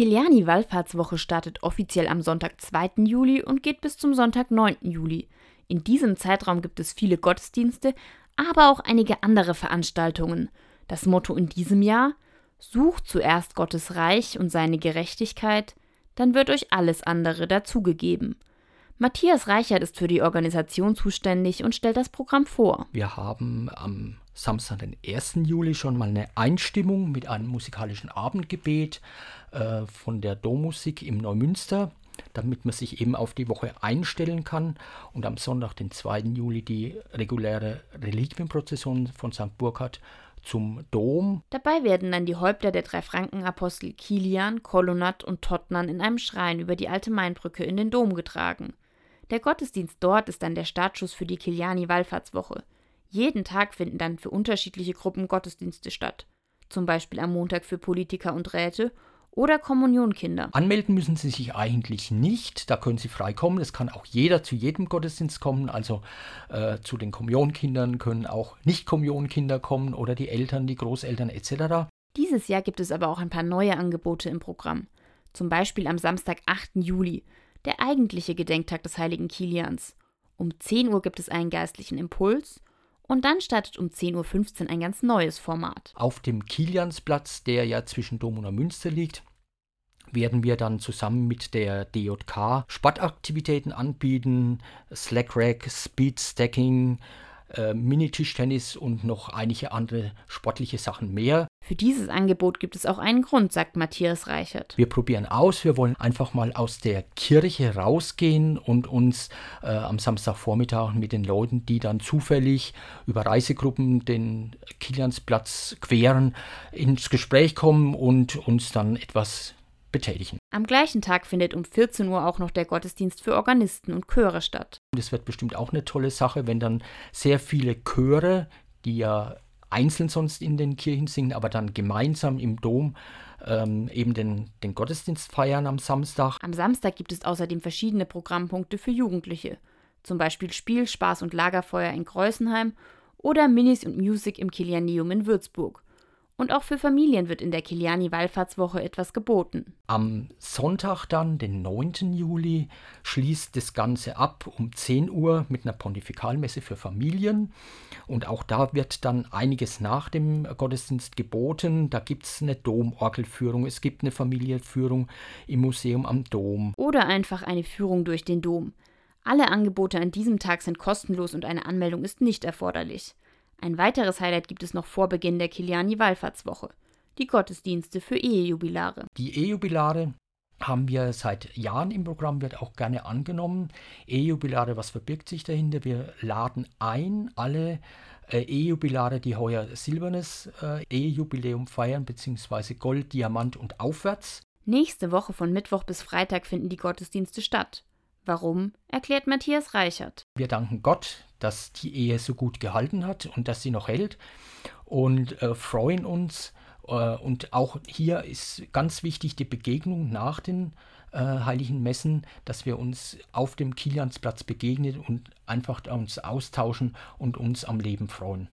Kiliani-Wallfahrtswoche startet offiziell am Sonntag, 2. Juli und geht bis zum Sonntag, 9. Juli. In diesem Zeitraum gibt es viele Gottesdienste, aber auch einige andere Veranstaltungen. Das Motto in diesem Jahr: Sucht zuerst Gottes Reich und seine Gerechtigkeit, dann wird euch alles andere dazugegeben. Matthias Reichert ist für die Organisation zuständig und stellt das Programm vor. Wir haben am Samstag, den 1. Juli, schon mal eine Einstimmung mit einem musikalischen Abendgebet äh, von der Dommusik im Neumünster, damit man sich eben auf die Woche einstellen kann. Und am Sonntag, den 2. Juli, die reguläre Reliquienprozession von St. Burkhard zum Dom. Dabei werden dann die Häupter der drei Frankenapostel Kilian, Kolonat und Tottnan in einem Schrein über die alte Mainbrücke in den Dom getragen. Der Gottesdienst dort ist dann der Startschuss für die Kiliani-Wallfahrtswoche. Jeden Tag finden dann für unterschiedliche Gruppen Gottesdienste statt. Zum Beispiel am Montag für Politiker und Räte oder Kommunionkinder. Anmelden müssen Sie sich eigentlich nicht, da können Sie frei kommen. Es kann auch jeder zu jedem Gottesdienst kommen, also äh, zu den Kommunionkindern können auch Nicht-Kommunionkinder kommen oder die Eltern, die Großeltern etc. Dieses Jahr gibt es aber auch ein paar neue Angebote im Programm. Zum Beispiel am Samstag, 8. Juli der eigentliche Gedenktag des heiligen Kilians. Um 10 Uhr gibt es einen geistlichen Impuls und dann startet um 10.15 Uhr ein ganz neues Format. Auf dem Kiliansplatz, der ja zwischen Dom und Münster liegt, werden wir dann zusammen mit der DJK Sportaktivitäten anbieten, Slackrack, Speed Stacking, äh, Mini-Tischtennis und noch einige andere sportliche Sachen mehr. Für dieses Angebot gibt es auch einen Grund, sagt Matthias Reichert. Wir probieren aus, wir wollen einfach mal aus der Kirche rausgehen und uns äh, am Samstagvormittag mit den Leuten, die dann zufällig über Reisegruppen den Kiliansplatz queren, ins Gespräch kommen und uns dann etwas betätigen. Am gleichen Tag findet um 14 Uhr auch noch der Gottesdienst für Organisten und Chöre statt. Das wird bestimmt auch eine tolle Sache, wenn dann sehr viele Chöre, die ja einzeln sonst in den Kirchen singen, aber dann gemeinsam im Dom ähm, eben den, den Gottesdienst feiern am Samstag. Am Samstag gibt es außerdem verschiedene Programmpunkte für Jugendliche. Zum Beispiel Spiel, Spaß und Lagerfeuer in Kreuzenheim oder Minis und Music im Kilianeum in Würzburg. Und auch für Familien wird in der Kiliani-Wallfahrtswoche etwas geboten. Am Sonntag dann, den 9. Juli, schließt das Ganze ab um 10 Uhr mit einer Pontifikalmesse für Familien. Und auch da wird dann einiges nach dem Gottesdienst geboten. Da gibt es eine Domorgelführung, es gibt eine Familienführung im Museum am Dom. Oder einfach eine Führung durch den Dom. Alle Angebote an diesem Tag sind kostenlos und eine Anmeldung ist nicht erforderlich. Ein weiteres Highlight gibt es noch vor Beginn der Kiliani-Wallfahrtswoche. Die Gottesdienste für Ehejubilare. Die Ehejubilare haben wir seit Jahren im Programm, wird auch gerne angenommen. Ehejubilare, was verbirgt sich dahinter? Wir laden ein, alle äh, Ehejubilare, die heuer silbernes äh, Ehejubiläum feiern, beziehungsweise Gold, Diamant und aufwärts. Nächste Woche von Mittwoch bis Freitag finden die Gottesdienste statt. Warum, erklärt Matthias Reichert. Wir danken Gott, dass die Ehe so gut gehalten hat und dass sie noch hält und äh, freuen uns. Äh, und auch hier ist ganz wichtig die Begegnung nach den äh, heiligen Messen, dass wir uns auf dem Kiliansplatz begegnen und einfach uns austauschen und uns am Leben freuen.